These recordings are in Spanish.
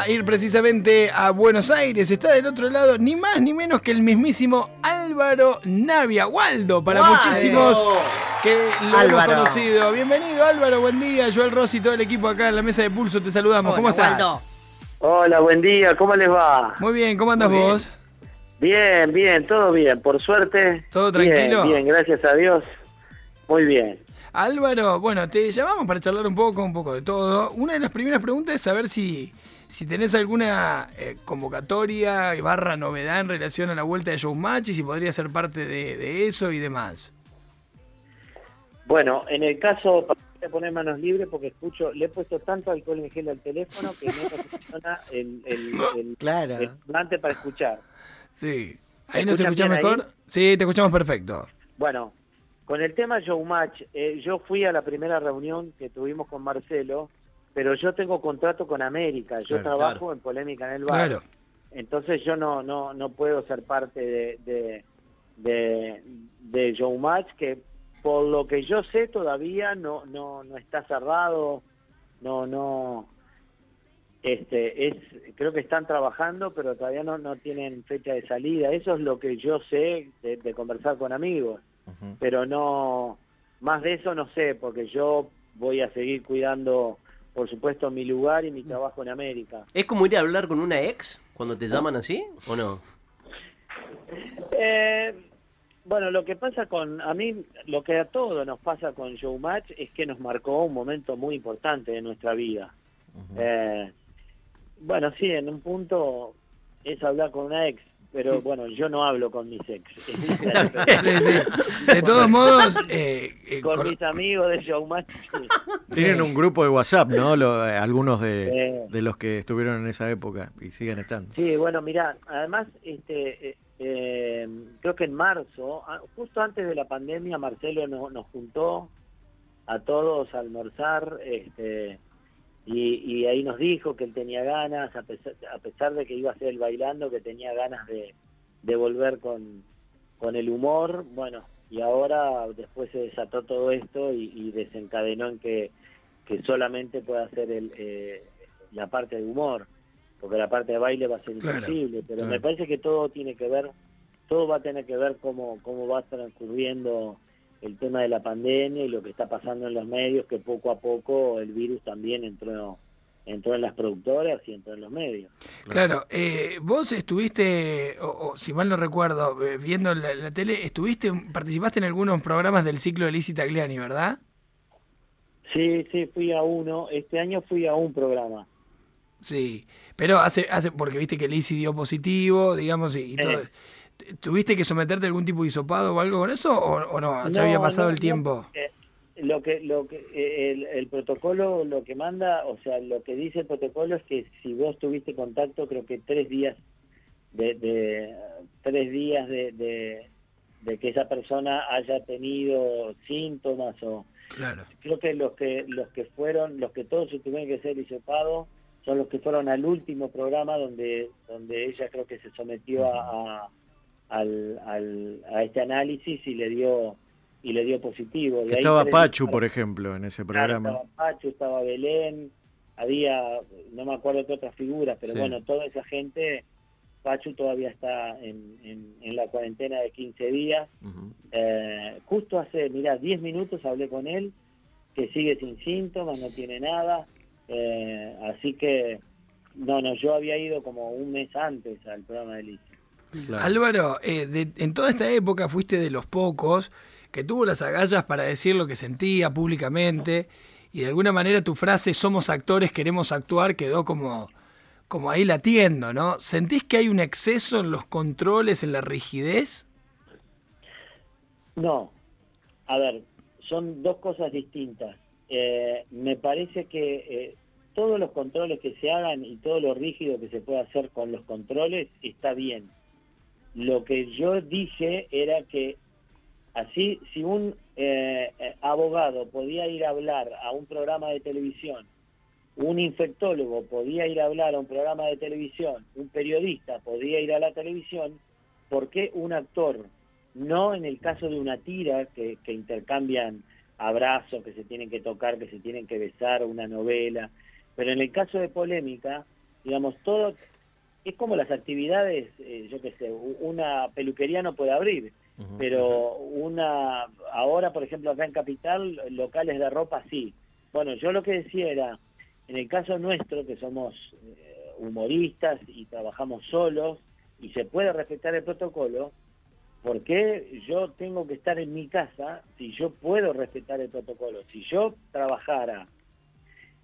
a ir precisamente a Buenos Aires. Está del otro lado ni más ni menos que el mismísimo Álvaro Navia. Waldo, para muchísimos que lo hemos conocido. Bienvenido Álvaro, buen día. Joel Rossi y todo el equipo acá en la mesa de Pulso te saludamos. ¿Cómo estás? Hola, buen día. ¿Cómo les va? Muy bien, ¿cómo andas vos? Bien, bien, todo bien. Por suerte. ¿Todo tranquilo? Bien, bien, gracias a Dios. Muy bien. Álvaro, bueno, te llamamos para charlar un poco, un poco de todo. Una de las primeras preguntas es saber si, si tenés alguna eh, convocatoria barra novedad en relación a la vuelta de Showmatch y si podría ser parte de, eso y demás. Bueno, en el caso, para poner manos libres porque escucho, le he puesto tanto alcohol en gel al teléfono que no funciona el, el, claro. para escuchar. Sí. ¿Ahí nos escuchás mejor? Sí, te escuchamos perfecto. Bueno, con el tema Showmatch, eh, yo fui a la primera reunión que tuvimos con Marcelo, pero yo tengo contrato con América, yo trabajo en Polémica en el Bar. Entonces yo no no no puedo ser parte de, de, de, de Showmatch, que por lo que yo sé todavía no no no está cerrado, no no este es creo que están trabajando pero todavía no no tienen fecha de salida. Eso es lo que yo sé de conversar con amigos. Pero no, más de eso no sé, porque yo voy a seguir cuidando, por supuesto, mi lugar y mi trabajo en América. ¿Es como ir a hablar con una ex cuando te llaman así o no? Eh, bueno, lo que pasa con, a mí, lo que a todos nos pasa con Showmatch es que nos marcó un momento muy importante de nuestra vida. Eh, bueno, sí, en un punto es hablar con una ex, pero bueno, yo no hablo con mis ex. de todos modos, eh, eh, con, mis amigos de Showmatch. Tienen un grupo de WhatsApp, ¿no? Eh, algunos de, los que estuvieron en esa época y siguen estando. Sí, bueno, mira, además, este, creo que en marzo, ah, justo antes de la pandemia, Marcelo nos juntó a todos a almorzar, este y, ahí nos dijo que él tenía ganas, a pesar, de que iba a ser el bailando, que tenía ganas de, volver con, con el humor, bueno, y ahora después se desató todo esto y, desencadenó en que, que solamente pueda hacer el, eh, la parte de humor, porque la parte de baile va a ser imposible, pero me parece que todo tiene que ver, todo va a tener que ver cómo, cómo va transcurriendo el tema de la pandemia y lo que está pasando en los medios, que poco a poco el virus también entró entró en las productoras y entró en los medios. Claro, eh, vos estuviste, o, si mal no recuerdo, eh, viendo la, tele, estuviste, participaste en algunos programas del ciclo de Lizzie Tagliani, ¿verdad? Sí, sí, fui a uno. Este año fui a un programa. Sí, pero hace, hace porque viste que Lizzie dio positivo, digamos, y, todo. Eh, ¿Tuviste que someterte a algún tipo de hisopado o algo con eso o, no? ¿Ya había pasado el tiempo? Eh, lo que, lo que eh, el, protocolo lo que manda, o sea, lo que dice el protocolo es que si vos tuviste contacto, creo que tres días de, tres días de, de, que esa persona haya tenido síntomas o claro. creo que los que los que fueron, los que todos tuvieron que ser hisopados son los que fueron al último programa donde donde ella creo que se sometió a al, al, a este análisis y le dio y le dio positivo. estaba Pachu, por ejemplo, en ese programa. estaba Pachu, estaba Belén, había, no me acuerdo qué otras figuras, pero bueno, toda esa gente, Pachu todavía está en, en, la cuarentena de 15 días. Eh, justo hace, mira, 10 minutos hablé con él, que sigue sin síntomas, no tiene nada, eh, así que, no, no, yo había ido como un mes antes al programa de Álvaro, eh, en toda esta época fuiste de los pocos que tuvo las agallas para decir lo que sentía públicamente y de alguna manera tu frase somos actores, queremos actuar quedó como, como ahí latiendo, ¿no? ¿Sentís que hay un exceso en los controles, en la rigidez? No. A ver, son dos cosas distintas. Eh, me parece que eh, todos los controles que se hagan y todo lo rígido que se puede hacer con los controles está bien lo que yo dije era que así, si un eh, eh, abogado podía ir a hablar a un programa de televisión, un infectólogo podía ir a hablar a un programa de televisión, un periodista podía ir a la televisión, ¿por qué un actor? No en el caso de una tira que, que intercambian abrazos, que se tienen que tocar, que se tienen que besar, una novela, pero en el caso de polémica, digamos, todo, es como las actividades, eh, yo qué sé, una peluquería no puede abrir, pero una, ahora por ejemplo acá en Capital, locales de ropa sí. Bueno, yo lo que decía era, en el caso nuestro, que somos eh, humoristas y trabajamos solos, y se puede respetar el protocolo, ¿por qué yo tengo que estar en mi casa si yo puedo respetar el protocolo? Si yo trabajara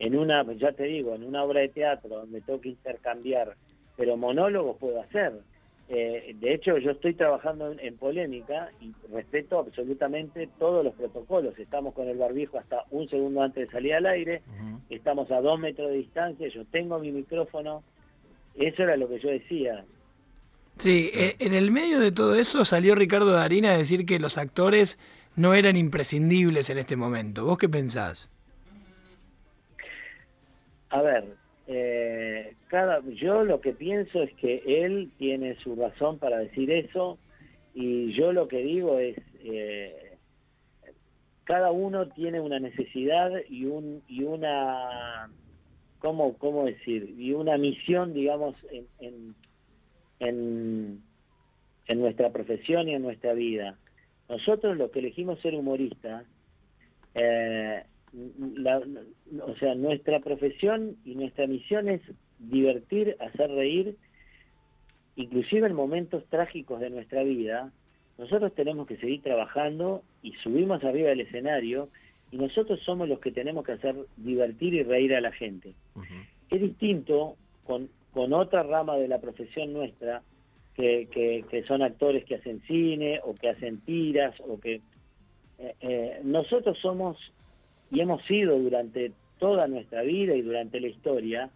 en una, ya te digo, en una obra de teatro donde tengo que intercambiar pero monólogos puedo hacer. Eh, de hecho, yo estoy trabajando en, polémica y respeto absolutamente todos los protocolos. Estamos con el barbijo hasta un segundo antes de salir al aire, estamos a dos metros de distancia, yo tengo mi micrófono. Eso era lo que yo decía. Sí, eh, en el medio de todo eso salió Ricardo Darín a decir que los actores no eran imprescindibles en este momento. ¿Vos qué pensás? A ver, eh, cada, yo lo que pienso es que él tiene su razón para decir eso y yo lo que digo es, eh, cada uno tiene una necesidad y, un, y una, ¿cómo, ¿cómo decir? Y una misión, digamos, en, en, en nuestra profesión y en nuestra vida. Nosotros los que elegimos ser humoristas, eh, la, o sea, nuestra profesión y nuestra misión es divertir, hacer reír, inclusive en momentos trágicos de nuestra vida, nosotros tenemos que seguir trabajando y subimos arriba del escenario y nosotros somos los que tenemos que hacer divertir y reír a la gente. Es distinto con, con otra rama de la profesión nuestra, que, que, son actores que hacen cine o que hacen tiras o que... Eh, eh, nosotros somos y hemos sido durante toda nuestra vida y durante la historia,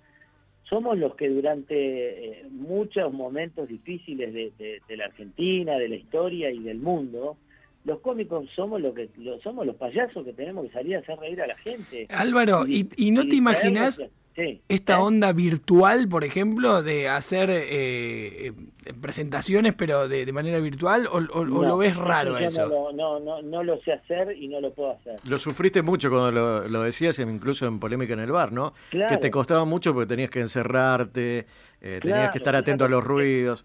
somos los que durante eh, muchos momentos difíciles de, la Argentina, de la historia y del mundo, los cómicos somos lo que somos los payasos que tenemos que salir a hacer reír a la gente. Álvaro, ¿y, no te imaginas esta onda virtual, por ejemplo, de hacer eh, eh, presentaciones pero de, manera virtual o, lo ves raro eso? No, no, no, lo sé hacer y no lo puedo hacer. Lo sufriste mucho cuando lo, decías, incluso en Polémica en el Bar, ¿no? Que te costaba mucho porque tenías que encerrarte, eh, tenías que estar atento a los ruidos.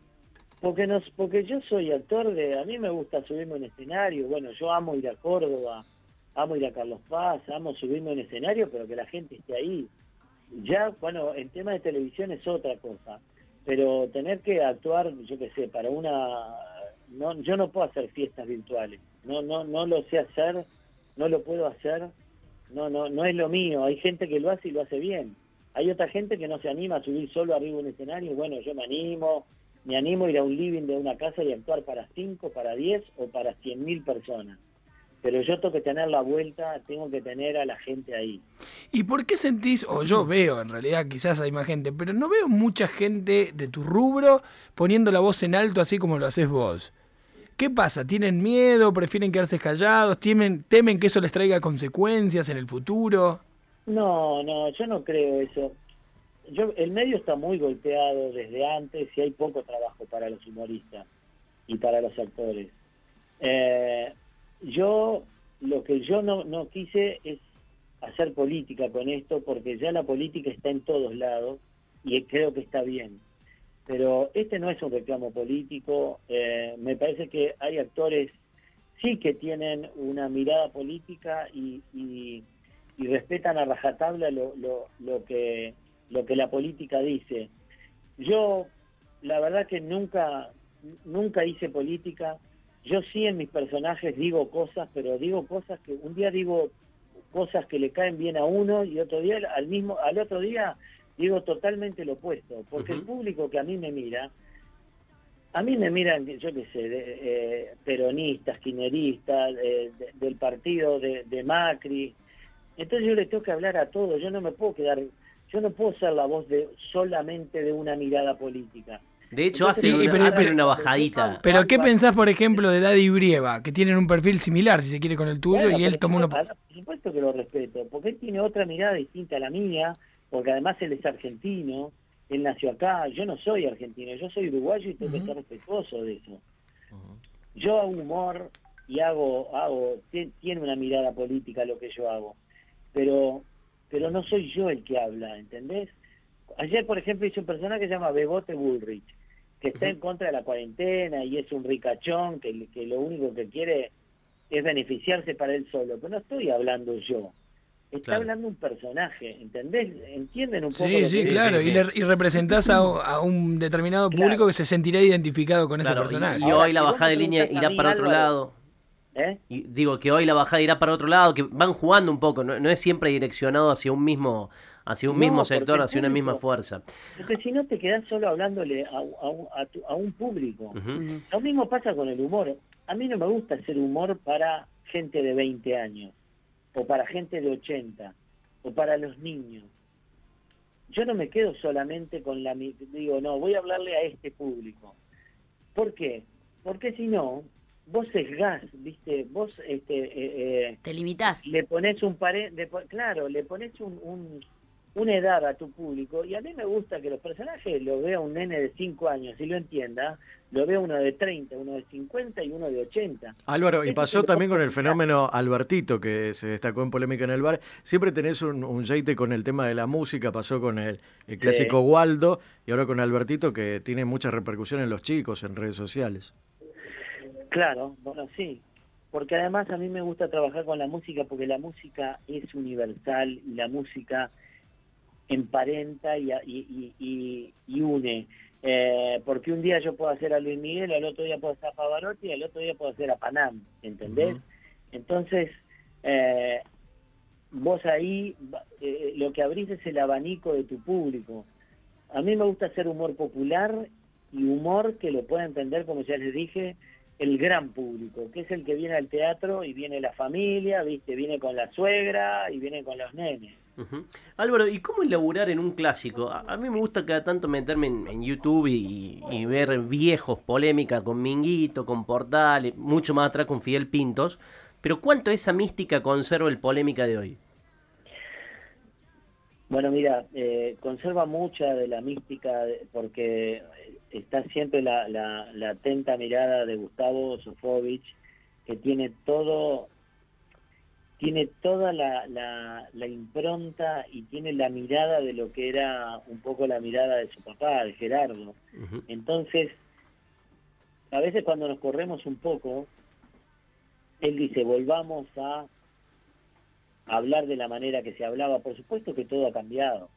Porque, nos, porque yo soy actor de... A mí me gusta subirme en escenario, bueno, yo amo ir a Córdoba, amo ir a Carlos Paz, amo subirme en escenario, pero que la gente esté ahí ya, bueno, el tema de televisión es otra cosa, pero tener que actuar, yo qué sé, para una... No, yo no puedo hacer fiestas virtuales, no, no, no lo sé hacer, no lo puedo hacer, no, no, no es lo mío, hay gente que lo hace y lo hace bien. Hay otra gente que no se anima a subir solo arriba de un escenario, bueno, yo me animo, me animo a ir a un living de una casa y actuar para cinco, para diez o para cien mil personas pero yo tengo que tener la vuelta, tengo que tener a la gente ahí. ¿Y por qué sentís, o yo veo, en realidad quizás hay más gente, pero no veo mucha gente de tu rubro poniendo la voz en alto así como lo haces vos? ¿Qué pasa? ¿Tienen miedo? ¿Prefieren quedarse callados? ¿Temen, ¿Temen que eso les traiga consecuencias en el futuro? No, no, yo no creo eso. Yo, el medio está muy golpeado desde antes y hay poco trabajo para los humoristas y para los actores. Eh, yo lo que yo no, no quise es hacer política con esto porque ya la política está en todos lados y creo que está bien. Pero este no es un reclamo político, eh, me parece que hay actores sí que tienen una mirada política y, y, respetan a rajatabla lo, lo, lo, que, lo que la política dice. Yo, la verdad que nunca, nunca hice política, yo sí en mis personajes digo cosas, pero digo cosas que un día digo cosas que le caen bien a uno y otro día al mismo al otro día digo totalmente lo opuesto, porque el público que a mí me mira a mí me miran, yo qué sé, eh, peronistas, quineristas, del partido de, de, Macri. Entonces yo le tengo que hablar a todos, yo no me puedo quedar, yo no puedo ser la voz de solamente de una mirada política. De hecho, hace, una, bajadita. Pero, ¿qué pensás, por ejemplo, de Daddy Brieva, que tienen un perfil similar, si se quiere, con el tuyo, y él tomó uno... Por supuesto que lo respeto, porque él tiene otra mirada distinta a la mía, porque además él es argentino, él nació acá, yo no soy argentino, yo soy uruguayo y tengo que ser respetuoso de eso. Yo hago humor y hago, hago, tiene una mirada política lo que yo hago, pero, pero no soy yo el que habla, ¿entendés? Ayer, por ejemplo, hice un personaje que se llama Bebote Bullrich, que está en contra de la cuarentena y es un ricachón que, que lo único que quiere es beneficiarse para él solo. Pero no estoy hablando yo. Está hablando un personaje, ¿entendés? ¿Entienden un poco? Sí, sí, claro, y, representás a, un determinado público que se sentirá identificado con ese personaje. Y, hoy la bajada de línea irá para otro lado. ¿Eh? Y digo que hoy la bajada irá para otro lado, que van jugando un poco, no, es siempre direccionado hacia un mismo hacia un mismo sector, hacia una misma fuerza. Porque si no te quedas solo hablándole a, un público. Lo mismo pasa con el humor. A mí no me gusta hacer humor para gente de 20 años, o para gente de 80, o para los niños. Yo no me quedo solamente con la... Digo, no, voy a hablarle a este público. ¿Por qué? Porque si no, vos sesgás, ¿viste? Vos este, eh, eh, te limitás. Le pones un pared, claro, le pones un, una edad a tu público y a mí me gusta que los personajes lo vea un nene de 5 años y lo entienda, lo vea uno de 30, uno de 50 y uno de 80. Álvaro, y pasó también con el fenómeno Albertito que se destacó en polémica en el bar. Siempre tenés un, un con el tema de la música, pasó con el, el clásico Waldo y ahora con Albertito que tiene mucha repercusión en los chicos, en redes sociales. Claro, bueno, sí, porque además a mí me gusta trabajar con la música porque la música es universal y la música emparenta y, y, y, une. Eh, porque un día yo puedo hacer a Luis Miguel, al otro día puedo hacer a Pavarotti, y al otro día puedo hacer a Panam, ¿entendés? Entonces, eh, vos ahí eh, lo que abrís es el abanico de tu público. A mí me gusta hacer humor popular y humor que lo pueda entender, como ya les dije, el gran público, que es el que viene al teatro y viene la familia, viste, viene con la suegra y viene con los nenes. Álvaro, ¿y cómo elaborar en un clásico? A, mí me gusta cada tanto meterme en, YouTube y, ver viejos, polémica con Minguito, con Portal, mucho más atrás con Fidel Pintos, pero ¿cuánto esa mística conserva el polémica de hoy? Bueno, mira, eh, conserva mucha de la mística porque está siempre la, la, atenta mirada de Gustavo Sofovich, que tiene todo, tiene toda la, la, impronta y tiene la mirada de lo que era un poco la mirada de su papá, de Gerardo. Entonces, a veces cuando nos corremos un poco, él dice, volvamos a hablar de la manera que se hablaba. Por supuesto que todo ha cambiado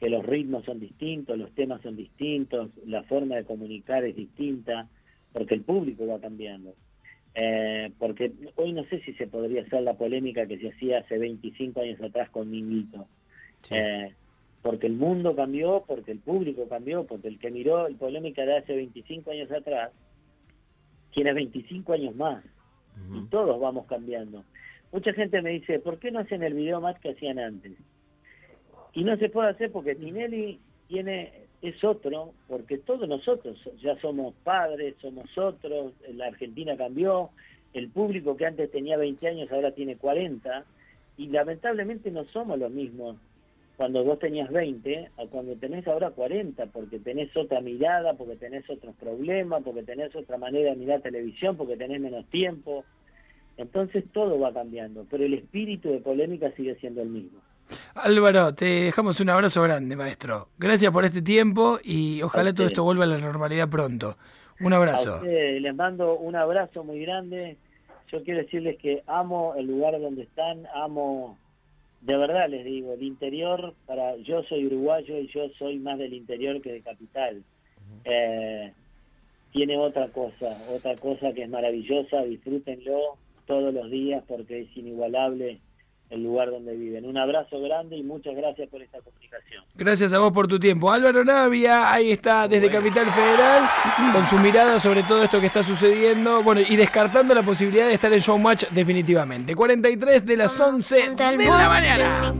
que los ritmos son distintos, los temas son distintos, la forma de comunicar es distinta, porque el público va cambiando. Eh, porque hoy no sé si se podría hacer la polémica que se hacía hace 25 años atrás con Minguito. Eh, porque el mundo cambió, porque el público cambió, porque el que miró el polémica de hace 25 años atrás tiene 25 años más. Y todos vamos cambiando. Mucha gente me dice, ¿por qué no hacen el video más que hacían antes? Y no se puede hacer porque Tinelli tiene es otro, porque todos nosotros ya somos padres, somos otros, la Argentina cambió, el público que antes tenía 20 años ahora tiene 40, y lamentablemente no somos los mismos cuando vos tenías 20 a cuando tenés ahora 40, porque tenés otra mirada, porque tenés otros problemas, porque tenés otra manera de mirar televisión, porque tenés menos tiempo. Entonces todo va cambiando, pero el espíritu de polémica sigue siendo el mismo. Álvaro, te dejamos un abrazo grande, maestro. Gracias por este tiempo y ojalá todo esto vuelva a la normalidad pronto. Un abrazo. les mando un abrazo muy grande. Yo quiero decirles que amo el lugar donde están, amo, de verdad les digo, el interior, para yo soy uruguayo y yo soy más del interior que de capital. Eh, tiene otra cosa, otra cosa que es maravillosa, disfrútenlo todos los días porque es inigualable el lugar donde viven. Un abrazo grande y muchas gracias por esta comunicación. Gracias a vos por tu tiempo. Álvaro Navia, ahí está desde Capital Federal, con su mirada sobre todo esto que está sucediendo, bueno, y descartando la posibilidad de estar en Showmatch definitivamente. 43 de las 11 de la mañana.